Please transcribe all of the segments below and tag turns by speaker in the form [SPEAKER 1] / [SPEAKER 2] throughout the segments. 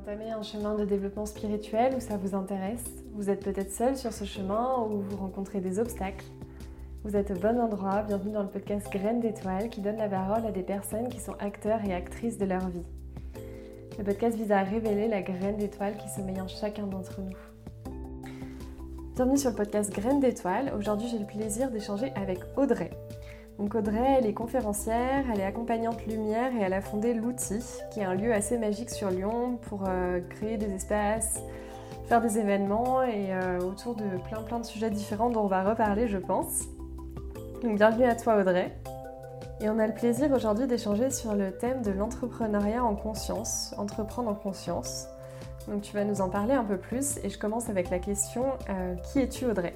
[SPEAKER 1] entamez un chemin de développement spirituel où ça vous intéresse. Vous êtes peut-être seul sur ce chemin ou vous rencontrez des obstacles. Vous êtes au bon endroit, bienvenue dans le podcast Graines d'étoiles qui donne la parole à des personnes qui sont acteurs et actrices de leur vie. Le podcast vise à révéler la graine d'étoile qui sommeille en chacun d'entre nous. Bienvenue sur le podcast Graines d'étoiles. Aujourd'hui, j'ai le plaisir d'échanger avec Audrey. Donc Audrey, elle est conférencière, elle est accompagnante lumière et elle a fondé l'outil, qui est un lieu assez magique sur Lyon pour euh, créer des espaces, faire des événements et euh, autour de plein plein de sujets différents dont on va reparler, je pense. Donc bienvenue à toi Audrey. Et on a le plaisir aujourd'hui d'échanger sur le thème de l'entrepreneuriat en conscience, entreprendre en conscience. Donc tu vas nous en parler un peu plus et je commence avec la question euh, qui es-tu Audrey?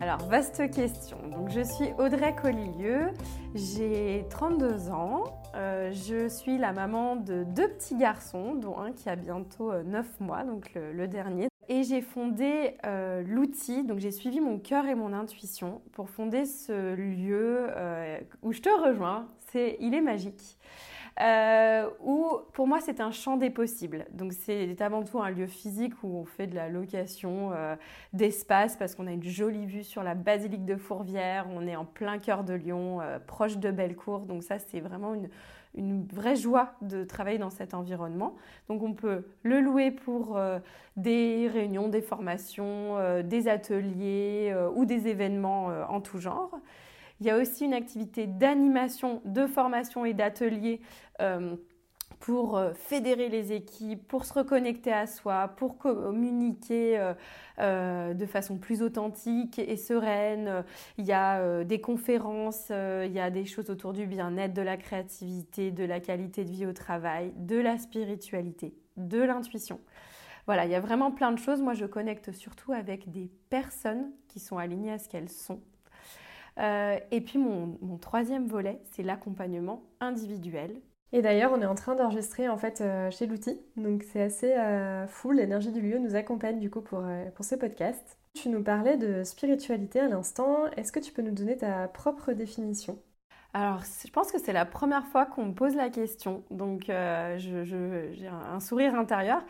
[SPEAKER 2] Alors, vaste question. Donc, je suis Audrey Collilieu, j'ai 32 ans, euh, je suis la maman de deux petits garçons, dont un qui a bientôt 9 euh, mois, donc le, dernier. Et j'ai fondé euh, l'outil, donc j'ai suivi mon cœur et mon intuition pour fonder ce lieu où je te rejoins. C'est, il est magique euh, où pour moi c'est un champ des possibles. Donc c'est avant tout un lieu physique où on fait de la location euh, d'espace parce qu'on a une jolie vue sur la basilique de Fourvière, on est en plein cœur de Lyon, euh, proche de Bellecour, donc ça c'est vraiment une, vraie joie de travailler dans cet environnement. Donc on peut le louer pour euh, des réunions, des formations, des ateliers ou des événements en tout genre. Il y a aussi une activité d'animation, de formation et d'atelier euh, pour euh, fédérer les équipes, pour se reconnecter à soi, pour communiquer euh, de façon plus authentique et sereine. Il y a des conférences, il y a des choses autour du bien-être, de la créativité, de la qualité de vie au travail, de la spiritualité, de l'intuition. Voilà, il y a vraiment plein de choses. Moi, je connecte surtout avec des personnes qui sont alignées à ce qu'elles sont euh, et puis mon, troisième volet, c'est l'accompagnement individuel.
[SPEAKER 1] Et d'ailleurs, on est en train d'enregistrer en fait euh, chez l'outil, donc c'est assez euh, fou. L'énergie du lieu nous accompagne du coup pour, pour ce podcast. Tu nous parlais de spiritualité à l'instant. Est-ce que tu peux nous donner ta propre définition?
[SPEAKER 2] Alors, je pense que c'est la première fois qu'on me pose la question, donc j'ai un sourire intérieur.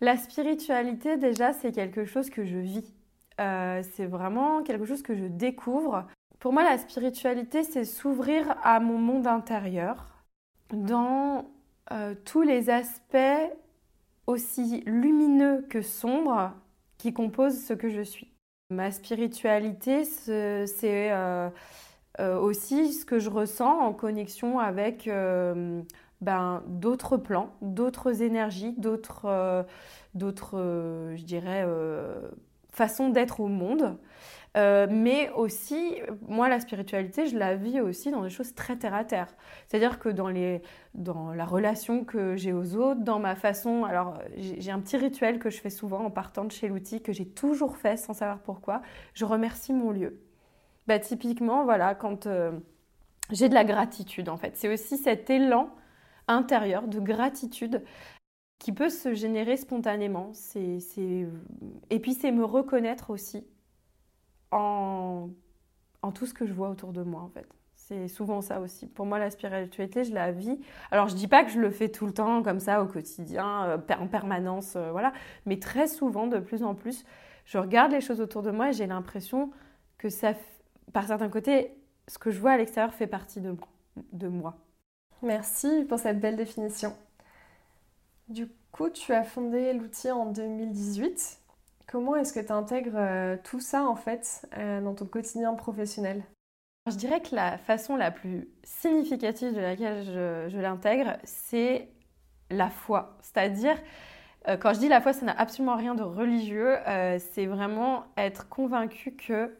[SPEAKER 2] La spiritualité, déjà, c'est quelque chose que je vis. c'est vraiment quelque chose que je découvre. Pour moi, la spiritualité, c'est s'ouvrir à mon monde intérieur dans euh, tous les aspects aussi lumineux que sombres qui composent ce que je suis. Ma spiritualité, c'est euh, euh, aussi ce que je ressens en connexion avec ben, d'autres plans, d'autres énergies, d'autres, je dirais, façons d'être au monde. Euh, mais aussi, moi, la spiritualité, je la vis aussi dans des choses très terre à terre. C'est-à-dire que dans, les, dans la relation que j'ai aux autres, dans ma façon. Alors, j'ai un petit rituel que je fais souvent en partant de chez l'outil, que j'ai toujours fait sans savoir pourquoi. Je remercie mon lieu. Bah, typiquement, voilà, quand euh, j'ai de la gratitude, en fait. C'est aussi cet élan intérieur de gratitude qui peut se générer spontanément. C'est, Et puis, c'est me reconnaître aussi en, tout ce que je vois autour de moi en fait. C'est souvent ça aussi. Pour moi, la spiritualité, je la vis. Alors, je dis pas que je le fais tout le temps comme ça au quotidien, euh, en permanence, euh, voilà. Mais très souvent, de plus en plus, je regarde les choses autour de moi et j'ai l'impression que ça, par certains côtés, ce que je vois à l'extérieur fait partie de, de moi.
[SPEAKER 1] Merci pour cette belle définition. Du coup, tu as fondé l'outil en 2018. Comment est-ce que tu intègres euh, tout ça en fait euh, dans ton quotidien professionnel?
[SPEAKER 2] Je dirais que la façon la plus significative de laquelle je, l'intègre, c'est la foi. C'est-à-dire, euh, quand je dis la foi, ça n'a absolument rien de religieux, c'est vraiment être convaincu que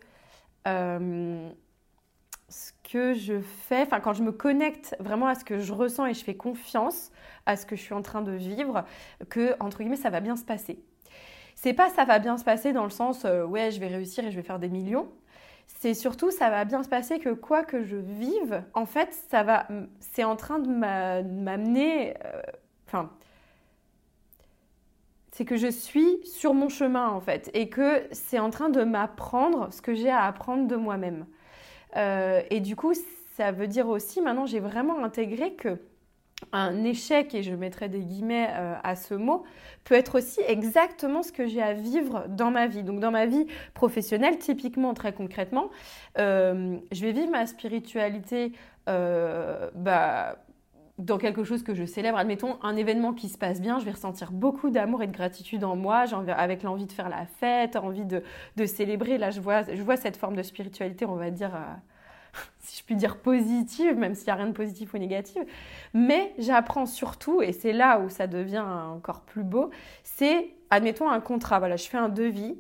[SPEAKER 2] ce que je fais, enfin quand je me connecte vraiment à ce que je ressens et je fais confiance à ce que je suis en train de vivre, que entre guillemets ça va bien se passer. C'est pas ça va bien se passer dans le sens euh, ouais, je vais réussir et je vais faire des millions. C'est surtout ça va bien se passer que quoi que je vive, en fait, ça va c'est en train de m'amener euh, enfin c'est que je suis sur mon chemin en fait et que c'est en train de m'apprendre ce que j'ai à apprendre de moi-même. Euh, et du coup, ça veut dire aussi maintenant j'ai vraiment intégré que un échec, et je mettrai des guillemets euh, à ce mot, peut être aussi exactement ce que j'ai à vivre dans ma vie. Donc dans ma vie professionnelle, typiquement, très concrètement, euh, je vais vivre ma spiritualité euh, bah, dans quelque chose que je célèbre. Admettons, un événement qui se passe bien, je vais ressentir beaucoup d'amour et de gratitude en moi, avec l'envie de faire la fête, envie de, célébrer. Là, je vois, je vois cette forme de spiritualité, on va dire si je puis dire, positive, même s'il n'y a rien de positif ou négatif. Mais j'apprends surtout, et c'est là où ça devient encore plus beau, c'est, admettons, un contrat. Voilà, je fais un devis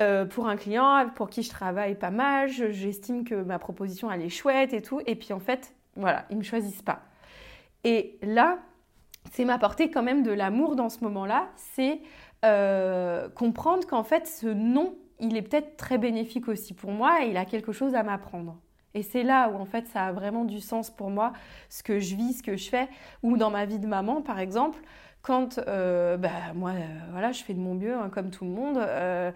[SPEAKER 2] euh, pour un client pour qui je travaille pas mal, j'estime que ma proposition, elle est chouette et tout, et puis en fait, voilà, ils ne me choisissent pas. Et là, c'est m'apporter quand même de l'amour dans ce moment-là, c'est euh, comprendre qu'en fait, ce non, il est peut-être très bénéfique aussi pour moi et il a quelque chose à m'apprendre. Et c'est là où en fait ça a vraiment du sens pour moi, ce que je vis, ce que je fais, ou dans ma vie de maman par exemple, quand euh, bah, moi euh, voilà, je fais de mon mieux hein, comme tout le monde. Euh,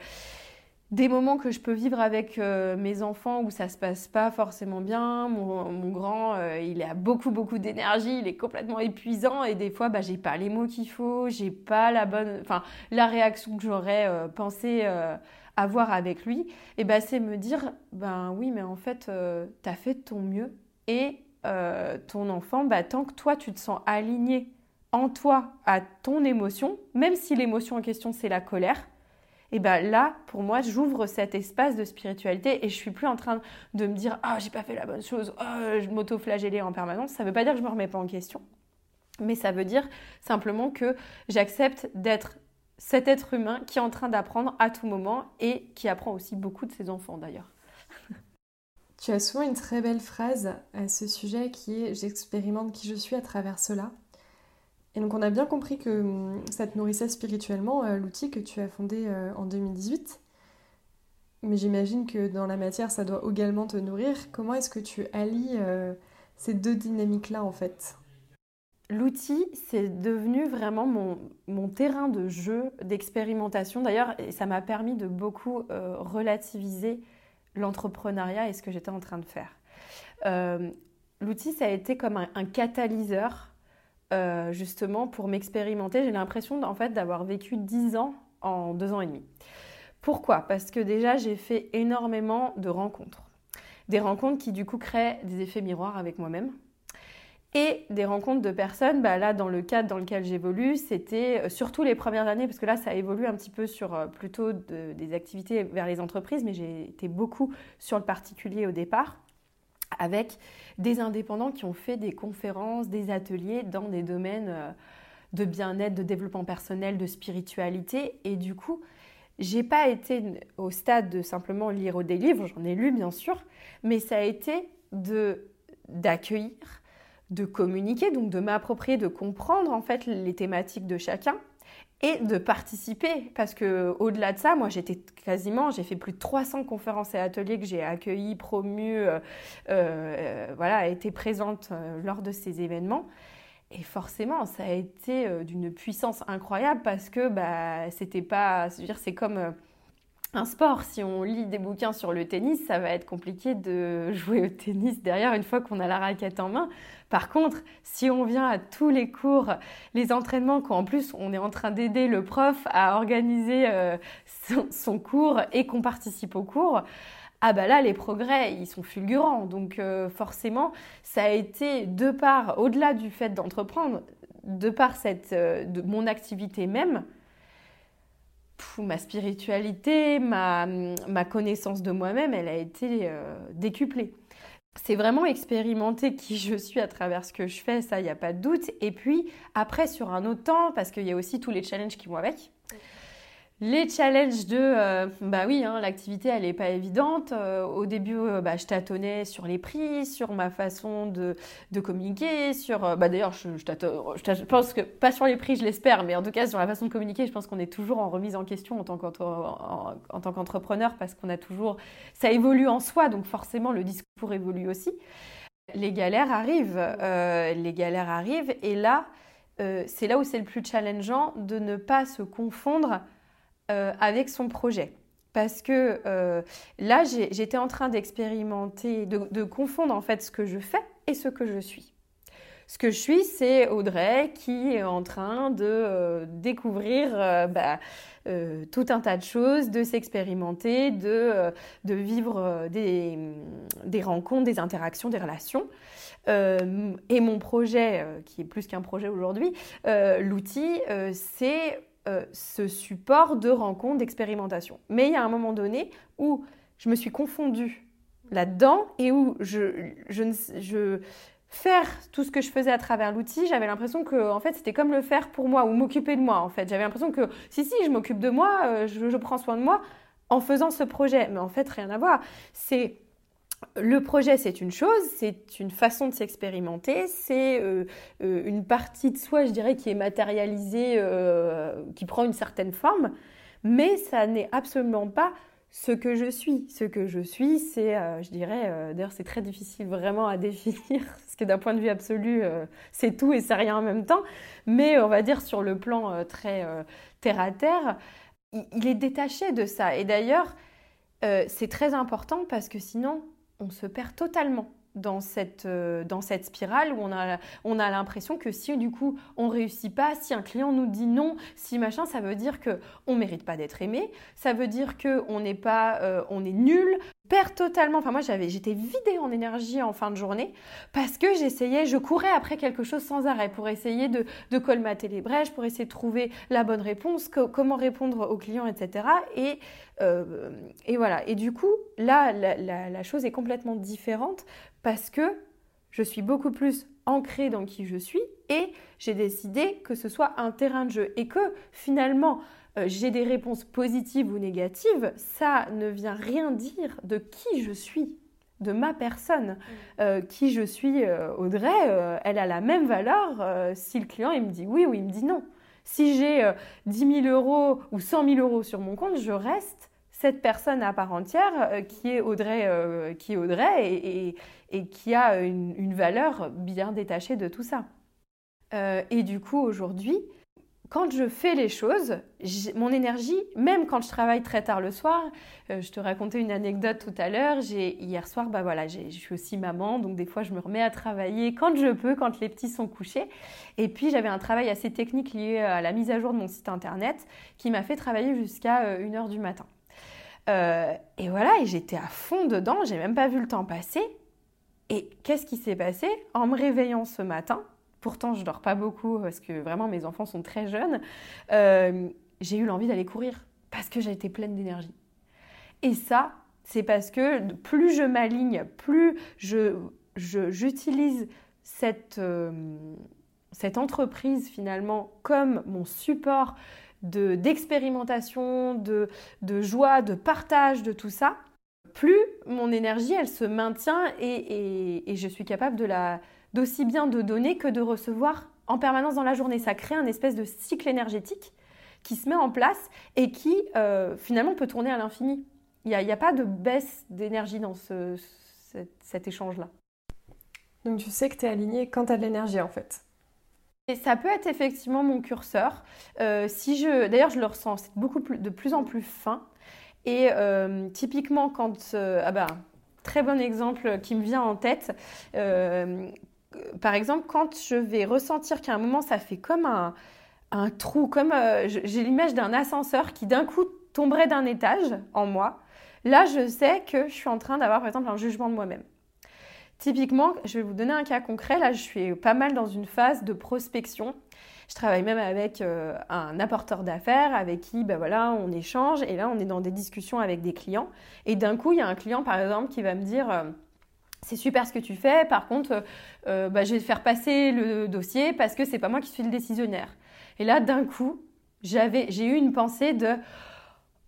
[SPEAKER 2] des moments que je peux vivre avec mes enfants où ça se passe pas forcément bien. Mon, grand, il a beaucoup beaucoup d'énergie, il est complètement épuisant et des fois, bah, j'ai pas les mots qu'il faut, j'ai pas la bonne, enfin la réaction que j'aurais pensé avoir avec lui, et ben c'est me dire, ben oui, mais en fait, euh, tu as fait ton mieux et euh, ton enfant, bah, tant que toi, tu te sens aligné en toi à ton émotion, même si l'émotion en question, c'est la colère, et ben là, pour moi, j'ouvre cet espace de spiritualité et je suis plus en train de me dire ah j'ai pas fait la bonne chose, oh, je m'auto-flageller en permanence. Ça veut pas dire que je me remets pas en question, mais ça veut dire simplement que j'accepte d'être cet être humain qui est en train d'apprendre à tout moment et qui apprend aussi beaucoup de ses enfants d'ailleurs.
[SPEAKER 1] Tu as souvent une très belle phrase à ce sujet qui est J'expérimente qui je suis à travers cela. Et donc on a bien compris que hum, ça te nourrissait spirituellement, euh, l'outil que tu as fondé euh, en 2018. Mais j'imagine que dans la matière, ça doit également te nourrir. Comment est-ce que tu allies euh, ces deux dynamiques-là en fait?
[SPEAKER 2] L'outil, c'est devenu vraiment mon, terrain de jeu, d'expérimentation. D'ailleurs, ça m'a permis de beaucoup euh, relativiser l'entrepreneuriat et ce que j'étais en train de faire. Euh, l'outil, ça a été comme un, catalyseur, euh, justement, pour m'expérimenter. J'ai l'impression, d'avoir vécu 10 ans en deux ans et demi. Pourquoi? Parce que déjà, j'ai fait énormément de rencontres. Des rencontres qui, du coup, créent des effets miroirs avec moi-même et des rencontres de personnes, bah là dans le cadre dans lequel j'évolue, c'était euh, surtout les premières années, parce que là ça évolue un petit peu sur euh, plutôt des activités vers les entreprises, mais j'ai été beaucoup sur le particulier au départ, avec des indépendants qui ont fait des conférences, des ateliers dans des domaines euh, de bien-être, de développement personnel, de spiritualité, et du coup, j'ai pas été au stade de simplement lire des livres, j'en ai lu bien sûr, mais ça a été de d'accueillir, de communiquer, donc de m'approprier, de comprendre en fait les thématiques de chacun et de participer parce que au-delà de ça, moi j'étais quasiment, j'ai fait plus de 300 conférences et ateliers que j'ai accueillis, promus, euh, euh, voilà, été présente euh, lors de ces événements. Et forcément, ça a été d'une puissance incroyable parce que bah, c'était pas, c'est comme un sport. Si on lit des bouquins sur le tennis, ça va être compliqué de jouer au tennis derrière une fois qu'on a la raquette en main. Par contre, si on vient à tous les cours, les entraînements, qu'en plus on est en train d'aider le prof à organiser euh, son, cours et qu'on participe au cours, ah bah là les progrès ils sont fulgurants. Donc euh, forcément, ça a été de part, au-delà du fait d'entreprendre, de par cette, euh, de mon activité même, ma spiritualité, ma, connaissance de moi-même, elle a été décuplée c'est vraiment expérimenter qui je suis à travers ce que je fais, ça, il n'y a pas de doute. Et puis, après, sur un autre temps, parce qu'il y a aussi tous les challenges qui vont avec. Les challenges de, euh, bah oui, hein, l'activité, elle n'est pas évidente. Euh, au début, euh, bah, je tâtonnais sur les prix, sur ma façon de, de communiquer, sur, bah d'ailleurs, je, je, pense que, pas sur les prix, je l'espère, mais en tout cas, sur la façon de communiquer, je pense qu'on est toujours en remise en question en tant qu'entrepreneur parce qu'on a toujours, ça évolue en soi, donc forcément, le discours évolue aussi. Les galères arrivent, les galères arrivent, et là, c'est là où c'est le plus challengeant de ne pas se confondre euh, avec son projet. Parce que euh, là, j'étais en train d'expérimenter, de, confondre en fait ce que je fais et ce que je suis. Ce que je suis, c'est Audrey qui est en train de euh, découvrir bah, tout un tas de choses, de s'expérimenter, de, de vivre des, des, rencontres, des interactions, des relations. et mon projet, qui est plus qu'un projet aujourd'hui, l'outil, c'est ce support de rencontres, d'expérimentation. Mais il y a un moment donné où je me suis confondue là-dedans et où je, je, je, faire tout ce que je faisais à travers l'outil, j'avais l'impression que en fait c'était comme le faire pour moi ou m'occuper de moi en fait. J'avais l'impression que si si je m'occupe de moi, euh, je, je, prends soin de moi en faisant ce projet, mais en fait rien à voir. C'est le projet, c'est une chose, c'est une façon de s'expérimenter, c'est euh, euh, une partie de soi, je dirais, qui est matérialisée, qui prend une certaine forme, mais ça n'est absolument pas ce que je suis. Ce que je suis, c'est, euh, je dirais, euh, d'ailleurs c'est très difficile vraiment à définir, parce que d'un point de vue absolu, euh, c'est tout et c'est rien en même temps, mais on va dire sur le plan très terre à terre, il, est détaché de ça. Et d'ailleurs, c'est très important parce que sinon, on se perd totalement dans cette, euh, dans cette spirale où on a, on l'impression que si du coup on réussit pas, si un client nous dit non, si machin, ça veut dire que on mérite pas d'être aimé, ça veut dire que on n'est pas, euh, on est nul, perd totalement. Enfin moi j'avais, j'étais vidée en énergie en fin de journée parce que j'essayais, je courais après quelque chose sans arrêt pour essayer de, de colmater les brèches, pour essayer de trouver la bonne réponse, comment répondre aux clients, etc. Et euh, et voilà. Et du coup, là, la, la, chose est complètement différente parce que je suis beaucoup plus ancrée dans qui je suis et j'ai décidé que ce soit un terrain de jeu et que finalement euh, j'ai des réponses positives ou négatives, ça ne vient rien dire de qui je suis, de ma personne. Mm. Euh, qui je suis, Audrey, elle a la même valeur si le client il me dit oui ou il me dit non. Si j'ai 10 000 euros ou 100 000 euros sur mon compte, je reste cette personne à part entière euh, qui est Audrey, euh, qui est Audrey et, et, qui a une, une, valeur bien détachée de tout ça. Euh, et du coup, aujourd'hui, quand je fais les choses, mon énergie, même quand je travaille très tard le soir, je te racontais une anecdote tout à l'heure, hier soir, bah voilà, je suis aussi maman, donc des fois je me remets à travailler quand je peux, quand les petits sont couchés. Et puis j'avais un travail assez technique lié à la mise à jour de mon site internet qui m'a fait travailler jusqu'à 1h du matin. Euh, et voilà, et j'étais à fond dedans, j'ai même pas vu le temps passer. Et qu'est-ce qui s'est passé? En me réveillant ce matin, pourtant je dors pas beaucoup parce que vraiment mes enfants sont très jeunes, euh, j'ai eu l'envie d'aller courir parce que j'ai été pleine d'énergie. Et ça, c'est parce que plus je m'aligne, plus je, j'utilise cette, euh, cette entreprise finalement comme mon support d'expérimentation, de, de, joie, de partage, de tout ça, plus mon énergie, elle se maintient et, et, je suis capable de la d'aussi bien de donner que de recevoir en permanence dans la journée. Ça crée un espèce de cycle énergétique qui se met en place et qui euh, finalement peut tourner à l'infini. Il n'y a, a, pas de baisse d'énergie dans ce, cet, échange-là.
[SPEAKER 1] Donc tu sais que tu es aligné quand tu as de l'énergie en fait.
[SPEAKER 2] Et ça peut être effectivement mon curseur. Euh, si je, d'ailleurs, je le ressens, c'est beaucoup plus, de plus en plus fin. Et euh, typiquement, quand, euh, ah bah, très bon exemple qui me vient en tête. par exemple, quand je vais ressentir qu'à un moment, ça fait comme un, un trou, comme j'ai l'image d'un ascenseur qui d'un coup tomberait d'un étage en moi. Là, je sais que je suis en train d'avoir, par exemple, un jugement de moi-même. Typiquement, je vais vous donner un cas concret. Là, je suis pas mal dans une phase de prospection. Je travaille même avec euh, un apporteur d'affaires avec qui ben voilà, on échange et là on est dans des discussions avec des clients et d'un coup il y a un client par exemple qui va me dire euh, c'est super ce que tu fais, par contre euh, bah, je vais faire passer le dossier parce que c'est pas moi qui suis le décisionnaire. Et là d'un coup j'ai eu une pensée de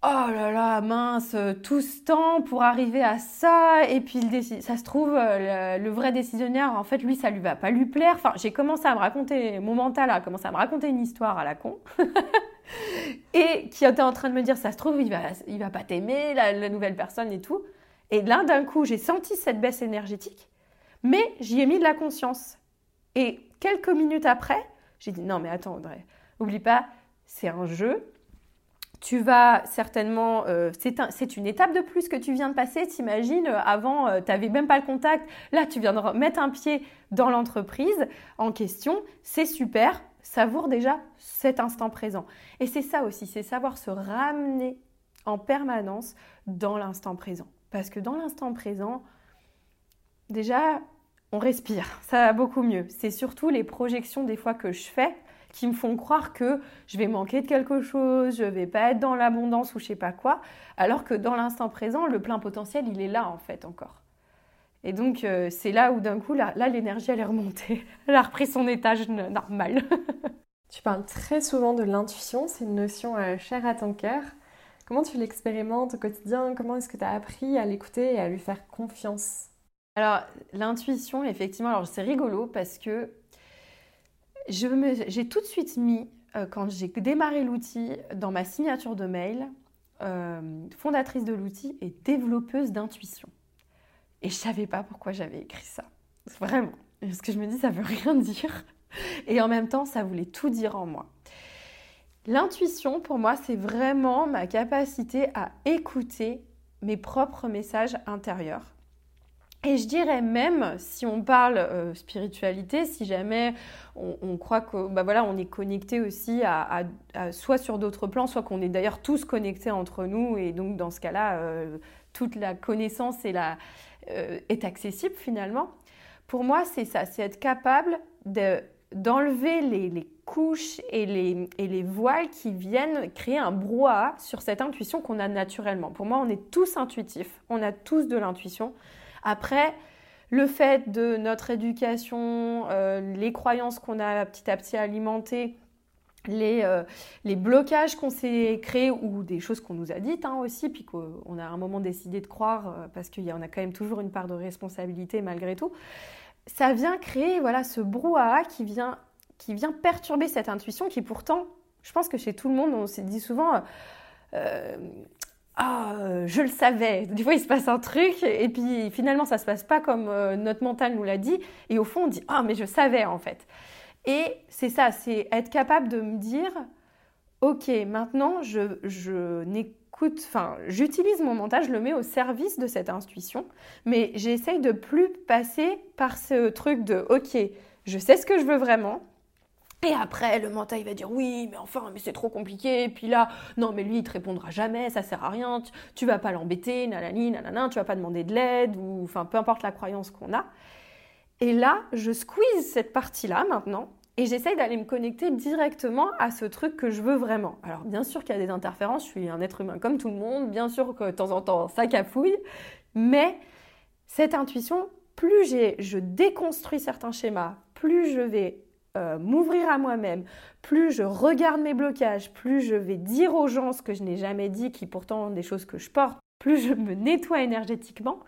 [SPEAKER 2] oh là là, mince, tout ce temps pour arriver à ça, et puis ça se trouve, euh, le, vrai décisionnaire, en fait, lui, ça lui va pas lui plaire. Enfin, j'ai commencé à me raconter, mon mental a commencé à me raconter une histoire à la con, et qui était en train de me dire, ça se trouve, il va, il va pas t'aimer, la, nouvelle personne et tout. Et là, d'un coup, j'ai senti cette baisse énergétique, mais j'y ai mis de la conscience. Et quelques minutes après, j'ai dit, non, mais attends, Audrey, oublie pas, c'est un jeu, tu vas certainement, euh, c'est une étape de plus que tu viens de passer. T'imagines, euh, avant, euh, tu n'avais même pas le contact. Là, tu viens de mettre un pied dans l'entreprise en question. C'est super. Savoure déjà cet instant présent. Et c'est ça aussi, c'est savoir se ramener en permanence dans l'instant présent. Parce que dans l'instant présent, déjà, on respire. Ça va beaucoup mieux. C'est surtout les projections des fois que je fais qui me font croire que je vais manquer de quelque chose, je vais pas être dans l'abondance ou je sais pas quoi, alors que dans l'instant présent, le plein potentiel, il est là en fait encore. Et donc euh, c'est là où d'un coup, là, l'énergie, elle est remontée, elle a repris son étage normal.
[SPEAKER 1] tu parles très souvent de l'intuition, c'est une notion euh, chère à ton cœur. Comment tu l'expérimentes au quotidien? Comment est-ce que tu as appris à l'écouter et à lui faire confiance?
[SPEAKER 2] Alors, l'intuition, effectivement, alors c'est rigolo parce que j'ai tout de suite mis, euh, quand j'ai démarré l'outil, dans ma signature de mail, euh, fondatrice de l'outil et développeuse d'intuition. Et je savais pas pourquoi j'avais écrit ça. Vraiment. Parce que je me dis, ça veut rien dire. Et en même temps, ça voulait tout dire en moi. L'intuition, pour moi, c'est vraiment ma capacité à écouter mes propres messages intérieurs et je dirais même, si on parle euh, spiritualité, si jamais on, croit que bah voilà, on est connecté aussi à, soit sur d'autres plans, soit qu'on est d'ailleurs tous connectés entre nous, et donc dans ce cas-là, euh, toute la connaissance est, la, euh, est accessible finalement. Pour moi, c'est ça, c'est être capable de, d'enlever les, les, couches et les, et les voiles qui viennent créer un brouhaha sur cette intuition qu'on a naturellement. Pour moi, on est tous intuitifs, on a tous de l'intuition. Après, le fait de notre éducation, euh, les croyances qu'on a petit à petit alimentées, les, euh, les blocages qu'on s'est créés ou des choses qu'on nous a dites hein, aussi, puis qu'on a à un moment décidé de croire, euh, parce qu'il y a quand même toujours une part de responsabilité malgré tout, ça vient créer voilà, ce brouhaha qui vient, qui vient perturber cette intuition qui pourtant, je pense que chez tout le monde, on s'est dit souvent, ah, euh, je le savais. Des fois, il se passe un truc et puis finalement, ça se passe pas comme euh, notre mental nous l'a dit. Et au fond, on dit ah, mais je savais en fait. Et c'est ça, c'est être capable de me dire ok, maintenant, je, je n'écoute, enfin, j'utilise mon mental, je le mets au service de cette intuition, mais j'essaye de plus passer par ce truc de ok, je sais ce que je veux vraiment, et après, le mental, il va dire oui, mais enfin, mais c'est trop compliqué. Et puis là, non, mais lui, il te répondra jamais, ça sert à rien, tu, vas pas l'embêter, nanani, nanana, tu vas pas demander de l'aide, ou enfin, peu importe la croyance qu'on a. Et là, je squeeze cette partie-là maintenant, et j'essaye d'aller me connecter directement à ce truc que je veux vraiment. Alors, bien sûr qu'il y a des interférences, je suis un être humain comme tout le monde, bien sûr que de temps en temps, ça cafouille, mais cette intuition, plus je déconstruis certains schémas, plus je vais euh, m'ouvrir à moi-même, plus je regarde mes blocages, plus je vais dire aux gens ce que je n'ai jamais dit, qui pourtant sont des choses que je porte, plus je me nettoie énergétiquement,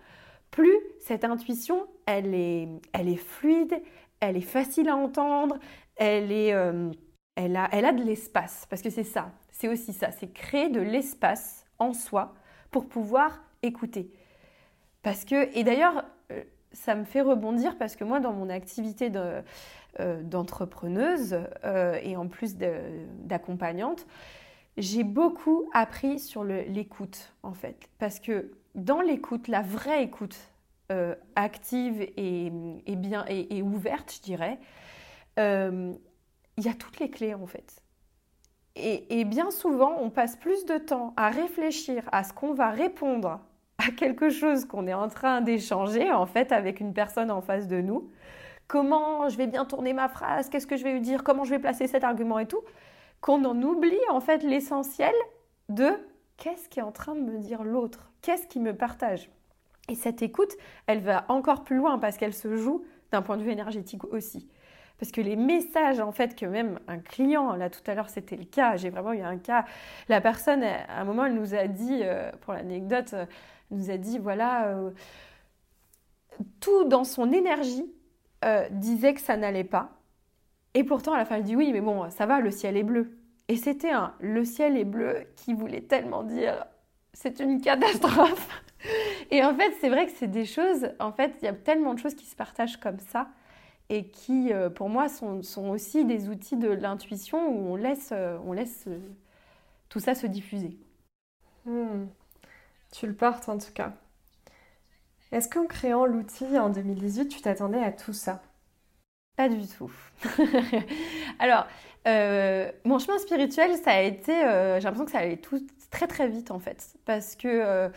[SPEAKER 2] plus cette intuition, elle est, elle est fluide, elle est facile à entendre, elle, est, euh, elle, a, elle a de l'espace. Parce que c'est ça, c'est aussi ça, c'est créer de l'espace en soi pour pouvoir écouter. Parce que, et d'ailleurs, euh, ça me fait rebondir parce que moi, dans mon activité euh, d'entrepreneuse euh, et en plus d'accompagnante, j'ai beaucoup appris sur l'écoute en fait. Parce que dans l'écoute, la vraie écoute euh, active et, bien et, ouverte, je dirais, il y a toutes les clés en fait. Et, bien souvent, on passe plus de temps à réfléchir à ce qu'on va répondre quelque chose qu'on est en train d'échanger en fait avec une personne en face de nous, comment je vais bien tourner ma phrase, qu'est-ce que je vais lui dire, comment je vais placer cet argument et tout, qu'on en oublie en fait l'essentiel de qu'est-ce qui est en train de me dire l'autre, qu'est-ce qui me partage? Et cette écoute, elle va encore plus loin parce qu'elle se joue d'un point de vue énergétique aussi. Parce que les messages, en fait, que même un client, là tout à l'heure c'était le cas, j'ai vraiment eu un cas, la personne, à un moment, elle nous a dit, euh, pour l'anecdote, nous a dit, voilà, euh, tout dans son énergie, euh, disait que ça n'allait pas. Et pourtant, à la fin, elle dit oui, mais bon, ça va, le ciel est bleu. Et c'était un le ciel est bleu qui voulait tellement dire c'est une catastrophe. Et en fait, c'est vrai que c'est des choses, en fait, il y a tellement de choses qui se partagent comme ça et qui, euh, pour moi, sont, sont aussi des outils de l'intuition où on laisse, on laisse tout ça se diffuser.
[SPEAKER 1] Hmm. Tu le portes en tout cas. Est-ce qu'en créant l'outil en 2018, tu t'attendais à tout ça?
[SPEAKER 2] Pas du tout. Alors, euh, mon chemin spirituel, ça a été, euh, j'ai l'impression que ça allait tout très très vite en fait, parce que euh,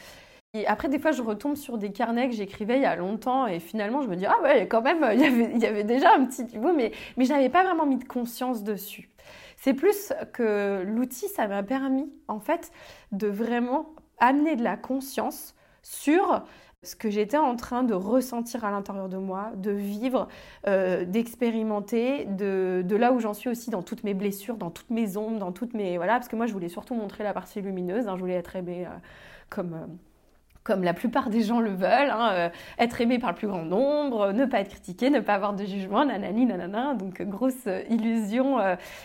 [SPEAKER 2] après des fois je retombe sur des carnets que j'écrivais il y a longtemps et finalement je me dis ah ouais quand même il y avait, il y avait déjà un petit niveau, mais mais j'avais pas vraiment mis de conscience dessus. C'est plus que l'outil, ça m'a permis en fait de vraiment amener de la conscience sur ce que j'étais en train de ressentir à l'intérieur de moi, de vivre, euh, d'expérimenter, de, là où j'en suis aussi dans toutes mes blessures, dans toutes mes ombres, dans toutes mes... Voilà, parce que moi je voulais surtout montrer la partie lumineuse, hein, je voulais être aimée euh, comme... Euh, comme la plupart des gens le veulent, hein, être aimé par le plus grand nombre, ne pas être critiqué, ne pas avoir de jugement, nanani, nanana. Donc, grosse illusion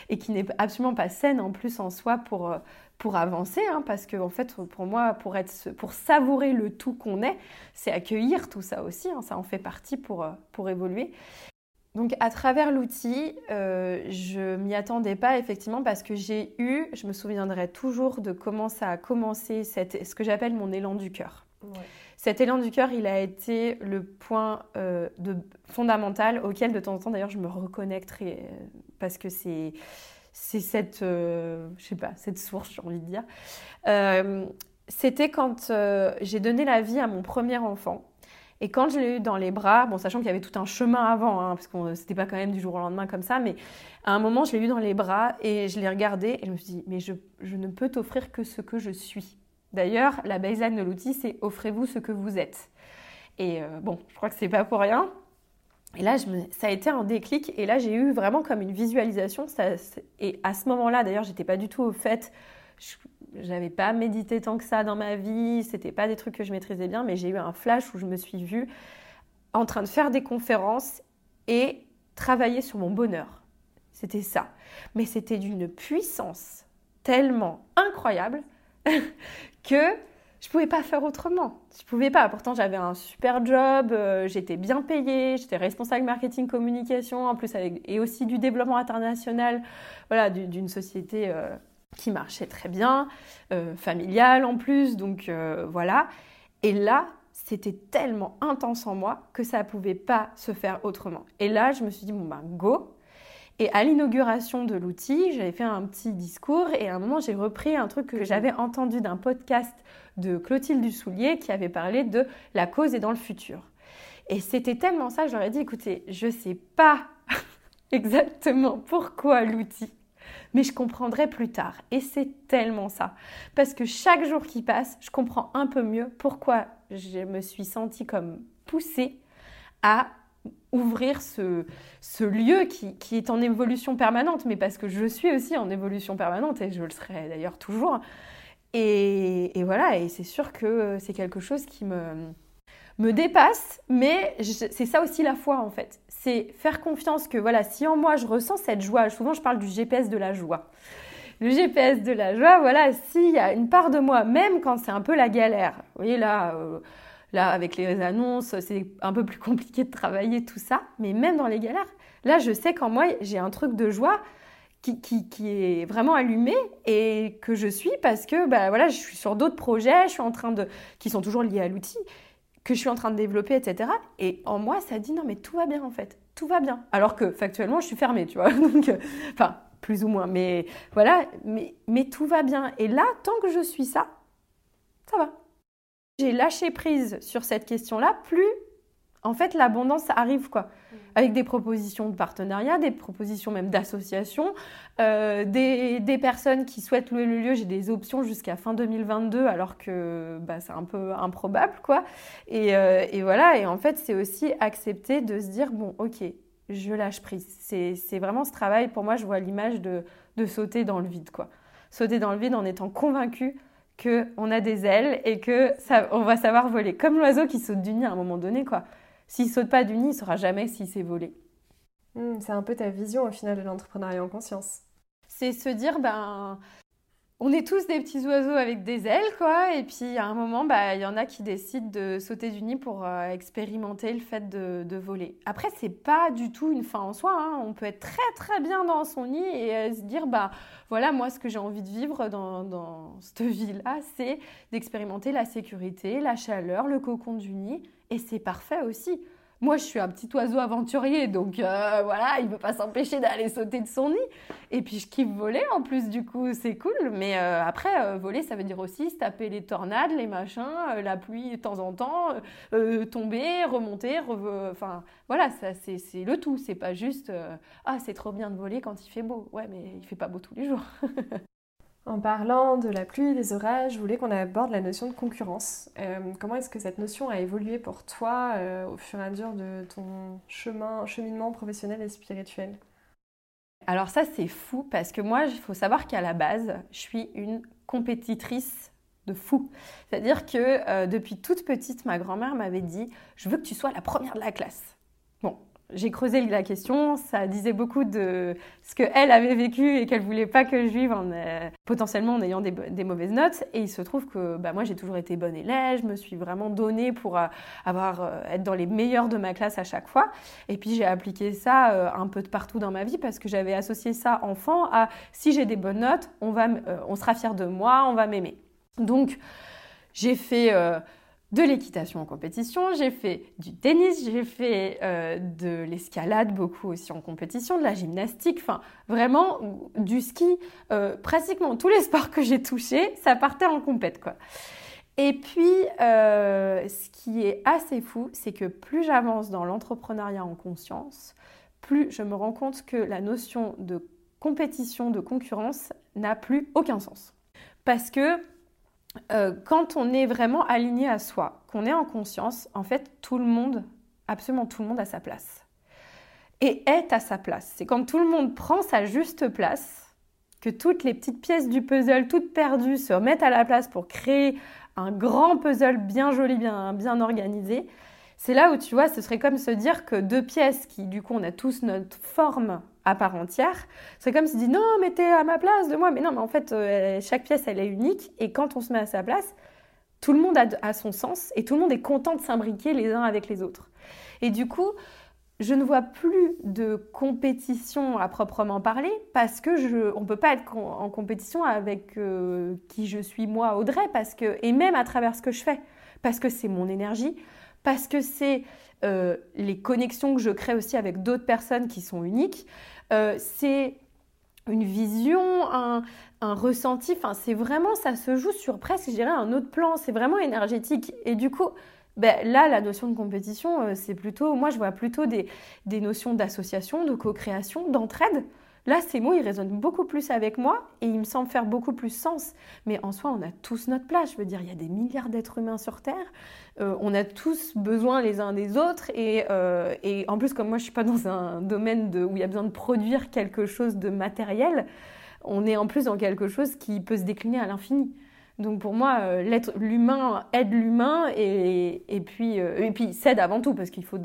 [SPEAKER 2] et qui n'est absolument pas saine en plus en soi pour, pour avancer, hein, parce que en fait, pour moi, pour, être, pour savourer le tout qu'on est, c'est accueillir tout ça aussi, hein, ça en fait partie pour, euh, pour évoluer. Donc à travers l'outil, euh, je m'y attendais pas effectivement parce que j'ai eu, je me souviendrai toujours de comment ça a commencé, cette, ce que j'appelle mon élan du cœur. Cet élan du cœur, il a été le point euh, fondamental auquel de temps en temps d'ailleurs je me reconnecterai parce que c'est cette, euh, sais pas, cette source, j'ai envie de dire. Euh, c'était quand euh, j'ai donné la vie à mon premier enfant. Et quand je l'ai eu dans les bras, bon, sachant qu'il y avait tout un chemin avant, hein, parce que c'était pas quand même du jour au lendemain comme ça, mais à un moment, je l'ai eu dans les bras et je l'ai regardé et je me suis dit, mais je ne peux t'offrir que ce que je suis. D'ailleurs, la baseline de l'outil, c'est offrez-vous ce que vous êtes. Et bon, je crois que c'est pas pour rien. Et là, ça a été un déclic. Et là, j'ai eu vraiment comme une visualisation. et à ce moment-là, d'ailleurs, j'étais pas du tout au fait. J'avais pas médité tant que ça dans ma vie. C'était pas des trucs que je maîtrisais bien. Mais j'ai eu un flash où je me suis vue en train de faire des conférences et travailler sur mon bonheur. C'était ça. Mais c'était d'une puissance tellement incroyable que je pouvais pas faire autrement. Je pouvais pas. Pourtant, j'avais un super job, euh, j'étais bien payée, j'étais responsable marketing communication, en plus et aussi du développement international, voilà, d'une société euh, qui marchait très bien, euh, familiale en plus, donc voilà. Et là, c'était tellement intense en moi que ça pouvait pas se faire autrement. Et là, je me suis dit bon ben go. Et à l'inauguration de l'outil, j'avais fait un petit discours et à un moment, j'ai repris un truc que j'avais entendu d'un podcast de Clotilde Dussoulier qui avait parlé de la cause et dans le futur. Et c'était tellement ça, je leur ai dit, écoutez, je ne sais pas exactement pourquoi l'outil, mais je comprendrai plus tard. Et c'est tellement ça. Parce que chaque jour qui passe, je comprends un peu mieux pourquoi je me suis sentie comme poussée à ouvrir ce, ce lieu qui, qui, est en évolution permanente, mais parce que je suis aussi en évolution permanente et je le serai d'ailleurs toujours. Et, voilà, et c'est sûr que c'est quelque chose qui me, me dépasse, mais c'est ça aussi la foi en fait. C'est faire confiance que voilà, si en moi je ressens cette joie, souvent je parle du GPS de la joie. Le GPS de la joie, voilà, s'il y a une part de moi, même quand c'est un peu la galère, vous voyez là, euh, là avec les annonces, c'est un peu plus compliqué de travailler tout ça, mais même dans les galères, là je sais qu'en moi j'ai un truc de joie qui, est vraiment allumé et que je suis parce que bah, voilà, je suis sur d'autres projets, je suis en train de, qui sont toujours liés à l'outil, que je suis en train de développer, etc. Et en moi, ça dit non, mais tout va bien en fait, tout va bien. Alors que factuellement, je suis fermée, tu vois. Donc, euh, enfin, plus ou moins, mais voilà, mais tout va bien. Et là, tant que je suis ça, ça va. J'ai lâché prise sur cette question-là, plus en fait, l'abondance arrive quoi mm. Avec des propositions de partenariat, des propositions même d'association, euh, des, personnes qui souhaitent louer le lieu. J'ai des options jusqu'à fin 2022, alors que bah, c'est un peu improbable, quoi. Euh, et, voilà. Et en fait, c'est aussi accepter de se dire bon, ok, je lâche prise. C'est vraiment ce travail. Pour moi, je vois l'image de, de sauter dans le vide, quoi. Sauter dans le vide en étant convaincu qu'on a des ailes et que ça, on va savoir voler. Comme l'oiseau qui saute du nid à un moment donné, quoi. S'il saute pas du nid, il ne saura jamais s'il s'est volé.
[SPEAKER 1] Hmm, c'est un peu ta vision au final de l'entrepreneuriat en conscience.
[SPEAKER 2] C'est se dire, ben, on est tous des petits oiseaux avec des ailes, quoi. Et puis à un moment, bah, il y en a qui décident de sauter du nid pour euh, expérimenter le fait de, voler. Après, c'est pas du tout une fin en soi. Hein. On peut être très très bien dans son nid et euh, se dire, bah voilà, moi, ce que j'ai envie de vivre dans, dans cette vie-là, c'est d'expérimenter la sécurité, la chaleur, le cocon du nid. Et c'est parfait aussi. Moi, je suis un petit oiseau aventurier, donc euh, voilà, il ne peut pas s'empêcher d'aller sauter de son nid. Et puis, je kiffe voler en plus, du coup, c'est cool. Mais euh, après, euh, voler, ça veut dire aussi se taper les tornades, les machins, la pluie de temps en temps, tomber, remonter, enfin, voilà, ça, c'est le tout. C'est pas juste, ah, c'est trop bien de voler quand il fait beau. Ouais, mais il fait pas beau tous les jours.
[SPEAKER 1] En parlant de la pluie, des orages, je voulais qu'on aborde la notion de concurrence. Euh, comment est-ce que cette notion a évolué pour toi euh, au fur et à mesure de ton chemin, cheminement professionnel et spirituel?
[SPEAKER 2] Alors ça c'est fou parce que moi il faut savoir qu'à la base je suis une compétitrice de fou. C'est-à-dire que euh, depuis toute petite ma grand-mère m'avait dit je veux que tu sois la première de la classe. J'ai creusé la question, ça disait beaucoup de ce qu'elle avait vécu et qu'elle voulait pas que je vive euh, potentiellement en ayant des, mauvaises notes. Et il se trouve que bah, moi j'ai toujours été bonne élève, je me suis vraiment donnée pour euh, avoir, euh, être dans les meilleurs de ma classe à chaque fois. Et puis j'ai appliqué ça un peu de partout dans ma vie parce que j'avais associé ça enfant à si j'ai des bonnes notes, on, va, on sera fier de moi, on va m'aimer. Donc j'ai fait de l'équitation en compétition, j'ai fait du tennis, j'ai fait euh, de l'escalade beaucoup aussi en compétition, de la gymnastique, enfin vraiment du ski, euh, pratiquement tous les sports que j'ai touchés, ça partait en compète quoi. Et puis, euh, ce qui est assez fou, c'est que plus j'avance dans l'entrepreneuriat en conscience, plus je me rends compte que la notion de compétition, de concurrence n'a plus aucun sens. Parce que euh, quand on est vraiment aligné à soi, qu'on est en conscience, en fait, tout le monde, absolument tout le monde a sa place. Et est à sa place. C'est quand tout le monde prend sa juste place, que toutes les petites pièces du puzzle, toutes perdues, se remettent à la place pour créer un grand puzzle bien joli, bien, bien organisé. C'est là où tu vois, ce serait comme se dire que deux pièces qui, du coup, on a tous notre forme à part entière. C'est comme si dit non, mais t'es à ma place de moi. Mais non, mais en fait, euh, chaque pièce, elle est unique. Et quand on se met à sa place, tout le monde a, son sens et tout le monde est content de s'imbriquer les uns avec les autres. Et du coup, je ne vois plus de compétition à proprement parler parce que je, on peut pas être en compétition avec euh, qui je suis moi, Audrey, parce que et même à travers ce que je fais, parce que c'est mon énergie, parce que c'est euh, les connexions que je crée aussi avec d'autres personnes qui sont uniques. Euh, c'est une vision, un, ressenti, enfin c'est vraiment, ça se joue sur presque, je un autre plan, c'est vraiment énergétique. Et du coup, ben, là, la notion de compétition, euh, c'est plutôt, moi je vois plutôt des, des notions d'association, de co-création, d'entraide. Là, ces mots, ils résonnent beaucoup plus avec moi et ils me semblent faire beaucoup plus sens. Mais en soi, on a tous notre place. Je veux dire, il y a des milliards d'êtres humains sur Terre. Euh, on a tous besoin les uns des autres. Euh, et, en plus, comme moi, je ne suis pas dans un domaine où il y a besoin de produire quelque chose de matériel, on est en plus dans quelque chose qui peut se décliner à l'infini. Donc pour moi, euh, l'être, l'humain aide l'humain et, et puis, et puis s'aide avant tout parce qu'il faut,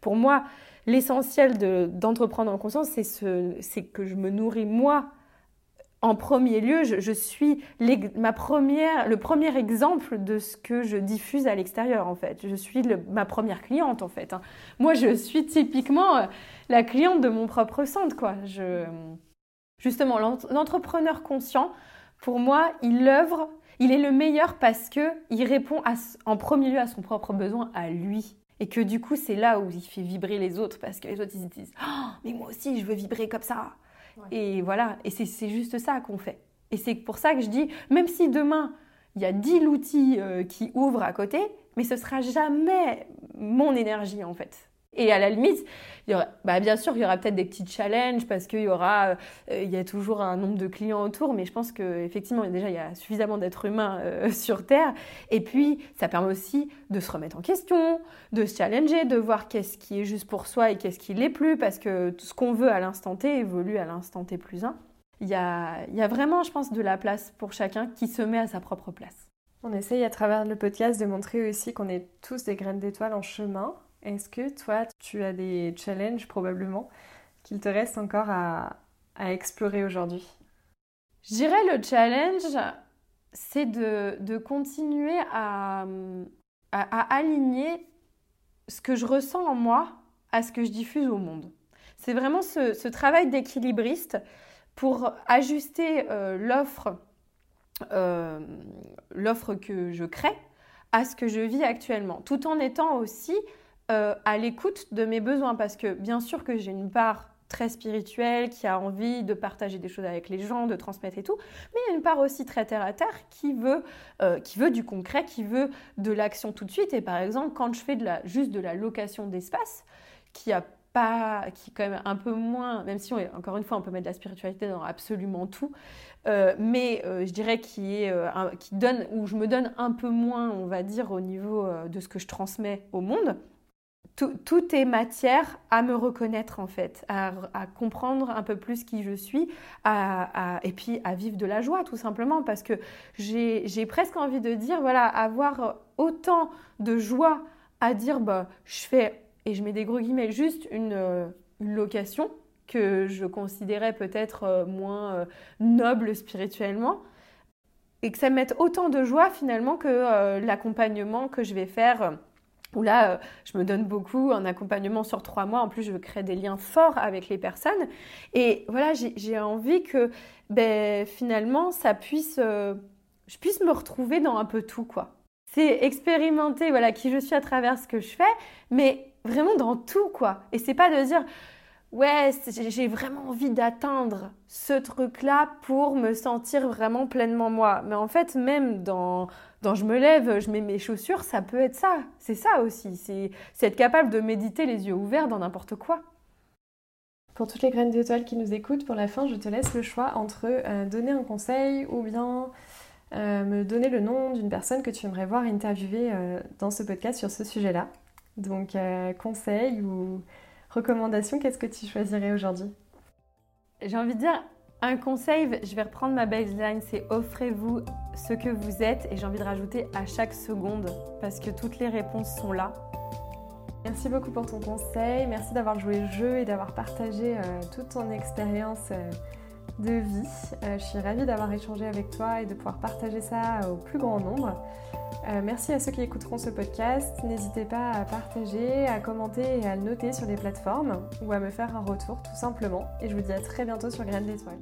[SPEAKER 2] pour moi, l'essentiel d'entreprendre en conscience, c'est ce, que je me nourris moi. En premier lieu, je, suis ma première, le premier exemple de ce que je diffuse à l'extérieur, en fait. Je suis ma première cliente, en fait. Hein. Moi, je suis typiquement euh, la cliente de mon propre centre, quoi. Justement, l'entrepreneur conscient, pour moi, il œuvre, il est le meilleur parce que il répond en premier lieu à son propre besoin, à lui. Et que du coup, c'est là où il fait vibrer les autres parce que les autres, ils se disent oh, mais moi aussi, je veux vibrer comme ça. Et voilà, et c'est juste ça qu'on fait. Et c'est pour ça que je dis même si demain, il y a 10 outils euh, qui ouvrent à côté, mais ce sera jamais mon énergie en fait. Et à la limite, bah, bien sûr, il y aura peut-être des petits challenges parce qu'il y aura, euh, il y a toujours un nombre de clients autour, mais je pense qu'effectivement, déjà, il y a suffisamment d'êtres humains euh, sur Terre. Et puis, ça permet aussi de se remettre en question, de se challenger, de voir qu'est-ce qui est juste pour soi et qu'est-ce qui l'est plus, parce que tout ce qu'on veut à l'instant T évolue à l'instant T plus 1. Il y, a, il y a vraiment, je pense, de la place pour chacun qui se met à sa propre place.
[SPEAKER 1] On essaye à travers le podcast de montrer aussi qu'on est tous des graines d'étoiles en chemin est-ce que toi, tu as des challenges probablement qu'il te reste encore à, explorer aujourd'hui?
[SPEAKER 2] Je dirais le challenge, c'est de, continuer à, aligner ce que je ressens en moi à ce que je diffuse au monde. C'est vraiment ce, travail d'équilibriste pour ajuster euh, l'offre, euh, l'offre que je crée à ce que je vis actuellement, tout en étant aussi euh, à l'écoute de mes besoins, parce que bien sûr que j'ai une part très spirituelle, qui a envie de partager des choses avec les gens, de transmettre et tout, mais il y a une part aussi très terre à terre qui veut, euh, qui veut du concret, qui veut de l'action tout de suite. Et par exemple, quand je fais de la, juste de la location d'espace, qui a pas, qui est quand même un peu moins, même si on encore une fois on peut mettre de la spiritualité dans absolument tout, euh, mais je dirais qui est, qui donne, où je me donne un peu moins, on va dire, au niveau de ce que je transmets au monde tout, est matière à me reconnaître en fait, à, comprendre un peu plus qui je suis, et puis à vivre de la joie tout simplement, parce que j'ai presque envie de dire, voilà, avoir autant de joie à dire, bah, je fais, et je mets des gros guillemets, juste une, location que je considérais peut-être euh, moins euh, noble spirituellement, et que ça me mette autant de joie finalement que euh, l'accompagnement que je vais faire où là, euh, je me donne beaucoup un accompagnement sur trois mois. En plus, je crée des liens forts avec les personnes. Et voilà, j'ai envie que ben, finalement, ça puisse, euh, je puisse me retrouver dans un peu tout, quoi. C'est expérimenter voilà, qui je suis à travers ce que je fais, mais vraiment dans tout, quoi. Et c'est pas de dire, ouais, j'ai vraiment envie d'atteindre ce truc-là pour me sentir vraiment pleinement moi. Mais en fait, même dans, dans je me lève, je mets mes chaussures, ça peut être ça. C'est ça aussi. C'est être capable de méditer les yeux ouverts dans n'importe quoi.
[SPEAKER 1] Pour toutes les graines d'étoiles qui nous écoutent, pour la fin, je te laisse le choix entre euh, donner un conseil ou bien euh, me donner le nom d'une personne que tu aimerais voir interviewer euh, dans ce podcast sur ce sujet-là. Donc, conseil ou recommandation, qu'est-ce que tu choisirais aujourd'hui?
[SPEAKER 2] J'ai envie de dire un conseil, je vais reprendre ma baseline, c'est offrez-vous ce que vous êtes et j'ai envie de rajouter à chaque seconde parce que toutes les réponses sont là.
[SPEAKER 1] Merci beaucoup pour ton conseil, merci d'avoir joué le jeu et d'avoir partagé euh, toute ton expérience euh, de vie. Euh, je suis ravie d'avoir échangé avec toi et de pouvoir partager ça au plus grand nombre. Euh, merci à ceux qui écouteront ce podcast. N'hésitez pas à partager, à commenter et à noter sur les plateformes ou à me faire un retour tout simplement. Et je vous dis à très bientôt sur Graines d'étoiles.